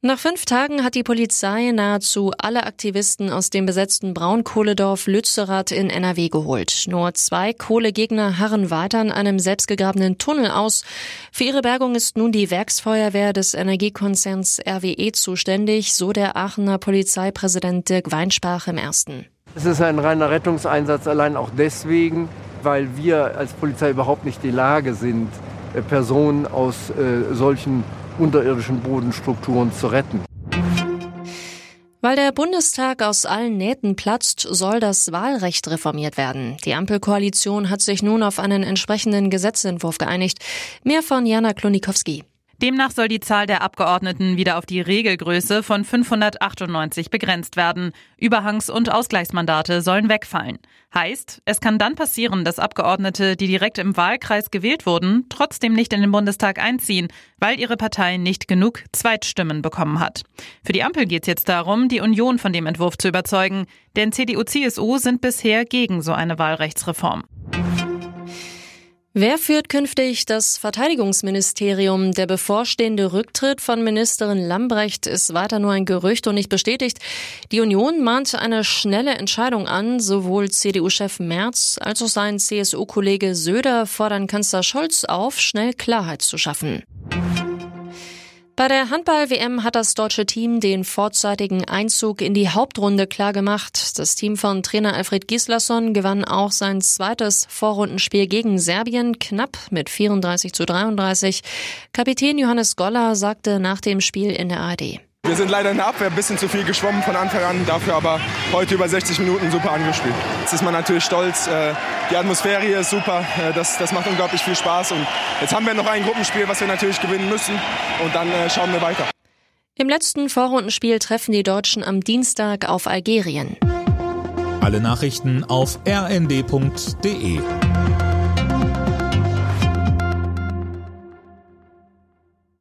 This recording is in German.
Nach fünf Tagen hat die Polizei nahezu alle Aktivisten aus dem besetzten Braunkohledorf Lützerath in NRW geholt. Nur zwei Kohlegegner harren weiter in einem selbstgegrabenen Tunnel aus. Für ihre Bergung ist nun die Werksfeuerwehr des Energiekonzerns RWE zuständig, so der Aachener Polizeipräsident Dirk Weinsprach im ersten. Es ist ein reiner Rettungseinsatz allein auch deswegen, weil wir als Polizei überhaupt nicht die Lage sind, äh, Personen aus äh, solchen unterirdischen Bodenstrukturen zu retten. Weil der Bundestag aus allen Nähten platzt, soll das Wahlrecht reformiert werden. Die Ampelkoalition hat sich nun auf einen entsprechenden Gesetzentwurf geeinigt. Mehr von Jana Klonikowski. Demnach soll die Zahl der Abgeordneten wieder auf die Regelgröße von 598 begrenzt werden. Überhangs- und Ausgleichsmandate sollen wegfallen. Heißt, es kann dann passieren, dass Abgeordnete, die direkt im Wahlkreis gewählt wurden, trotzdem nicht in den Bundestag einziehen, weil ihre Partei nicht genug Zweitstimmen bekommen hat. Für die Ampel geht es jetzt darum, die Union von dem Entwurf zu überzeugen, denn CDU-CSU sind bisher gegen so eine Wahlrechtsreform. Wer führt künftig das Verteidigungsministerium? Der bevorstehende Rücktritt von Ministerin Lambrecht ist weiter nur ein Gerücht und nicht bestätigt. Die Union mahnt eine schnelle Entscheidung an. Sowohl CDU-Chef Merz als auch sein CSU-Kollege Söder fordern Kanzler Scholz auf, schnell Klarheit zu schaffen. Bei der Handball-WM hat das deutsche Team den vorzeitigen Einzug in die Hauptrunde klargemacht. Das Team von Trainer Alfred Gislason gewann auch sein zweites Vorrundenspiel gegen Serbien knapp mit 34 zu 33. Kapitän Johannes Goller sagte nach dem Spiel in der ARD. Wir sind leider in der Abwehr ein bisschen zu viel geschwommen von Anfang an, dafür aber heute über 60 Minuten super angespielt. Jetzt ist man natürlich stolz. Äh, die Atmosphäre hier ist super. Äh, das, das macht unglaublich viel Spaß. Und jetzt haben wir noch ein Gruppenspiel, was wir natürlich gewinnen müssen. Und dann äh, schauen wir weiter. Im letzten Vorrundenspiel treffen die Deutschen am Dienstag auf Algerien. Alle Nachrichten auf rnd.de